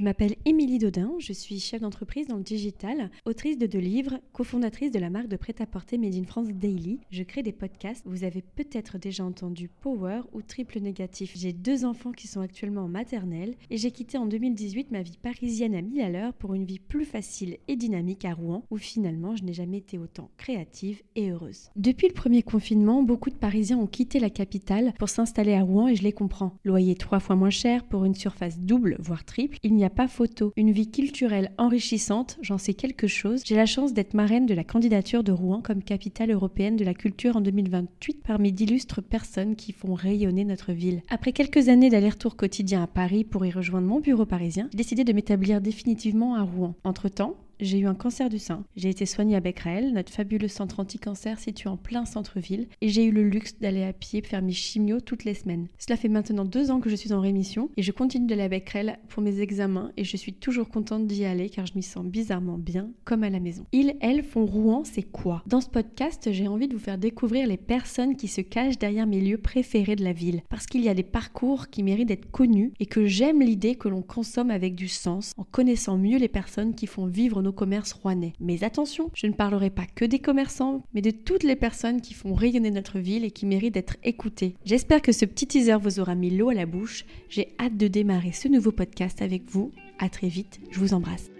Je m'appelle Émilie Dodin, je suis chef d'entreprise dans le digital, autrice de deux livres, cofondatrice de la marque de prêt-à-porter Made in France Daily. Je crée des podcasts. Vous avez peut-être déjà entendu Power ou Triple Négatif. J'ai deux enfants qui sont actuellement en maternelle et j'ai quitté en 2018 ma vie parisienne à 1000 à l'heure pour une vie plus facile et dynamique à Rouen où finalement je n'ai jamais été autant créative et heureuse. Depuis le premier confinement, beaucoup de Parisiens ont quitté la capitale pour s'installer à Rouen et je les comprends. Loyer trois fois moins cher pour une surface double voire triple. Il n'y a pas photo. Une vie culturelle enrichissante, j'en sais quelque chose. J'ai la chance d'être marraine de la candidature de Rouen comme capitale européenne de la culture en 2028 parmi d'illustres personnes qui font rayonner notre ville. Après quelques années d'aller-retour quotidien à Paris pour y rejoindre mon bureau parisien, j'ai décidé de m'établir définitivement à Rouen. Entre-temps, j'ai eu un cancer du sein. J'ai été soignée à Becquerel, notre fabuleux centre anti-cancer situé en plein centre-ville, et j'ai eu le luxe d'aller à pied faire mes chimios toutes les semaines. Cela fait maintenant deux ans que je suis en rémission et je continue d'aller à Becquerel pour mes examens et je suis toujours contente d'y aller car je m'y sens bizarrement bien, comme à la maison. Ils, elles, font Rouen, c'est quoi? Dans ce podcast, j'ai envie de vous faire découvrir les personnes qui se cachent derrière mes lieux préférés de la ville, parce qu'il y a des parcours qui méritent d'être connus et que j'aime l'idée que l'on consomme avec du sens, en connaissant mieux les personnes qui font vivre nos commerce rouennais. Mais attention, je ne parlerai pas que des commerçants, mais de toutes les personnes qui font rayonner notre ville et qui méritent d'être écoutées. J'espère que ce petit teaser vous aura mis l'eau à la bouche. J'ai hâte de démarrer ce nouveau podcast avec vous. À très vite, je vous embrasse.